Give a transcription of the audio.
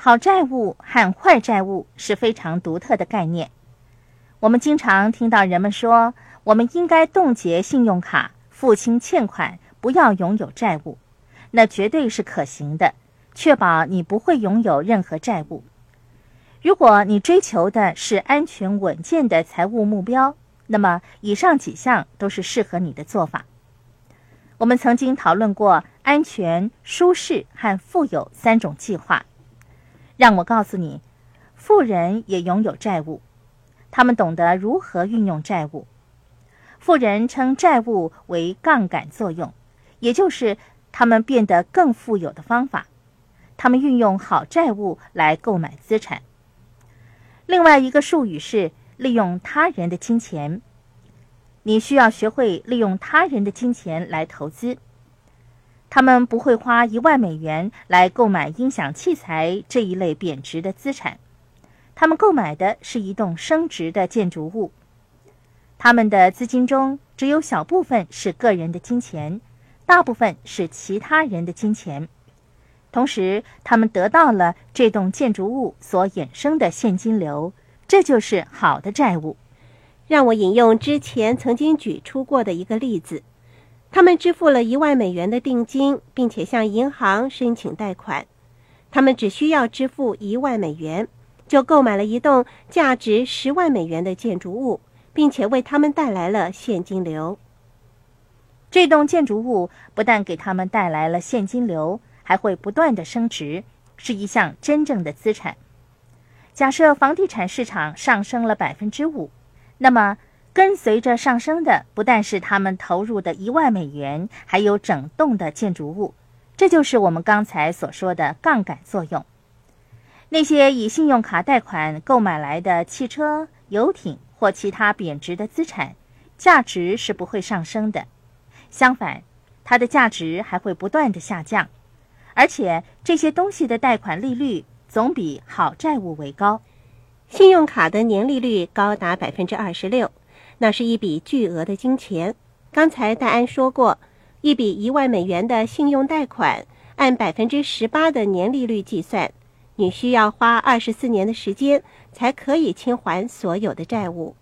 好债务和坏债务是非常独特的概念。我们经常听到人们说，我们应该冻结信用卡，付清欠款，不要拥有债务。那绝对是可行的，确保你不会拥有任何债务。如果你追求的是安全稳健的财务目标，那么以上几项都是适合你的做法。我们曾经讨论过安全、舒适和富有三种计划。让我告诉你，富人也拥有债务，他们懂得如何运用债务。富人称债务为杠杆作用，也就是他们变得更富有的方法。他们运用好债务来购买资产。另外一个术语是利用他人的金钱。你需要学会利用他人的金钱来投资。他们不会花一万美元来购买音响器材这一类贬值的资产，他们购买的是一栋升值的建筑物。他们的资金中只有小部分是个人的金钱，大部分是其他人的金钱。同时，他们得到了这栋建筑物所衍生的现金流，这就是好的债务。让我引用之前曾经举出过的一个例子：他们支付了一万美元的定金，并且向银行申请贷款。他们只需要支付一万美元，就购买了一栋价值十万美元的建筑物，并且为他们带来了现金流。这栋建筑物不但给他们带来了现金流，还会不断的升值，是一项真正的资产。假设房地产市场上升了百分之五。那么，跟随着上升的不但是他们投入的一万美元，还有整栋的建筑物。这就是我们刚才所说的杠杆作用。那些以信用卡贷款购买来的汽车、游艇或其他贬值的资产，价值是不会上升的。相反，它的价值还会不断的下降。而且，这些东西的贷款利率总比好债务为高。信用卡的年利率高达百分之二十六，那是一笔巨额的金钱。刚才戴安说过，一笔一万美元的信用贷款，按百分之十八的年利率计算，你需要花二十四年的时间才可以清还所有的债务。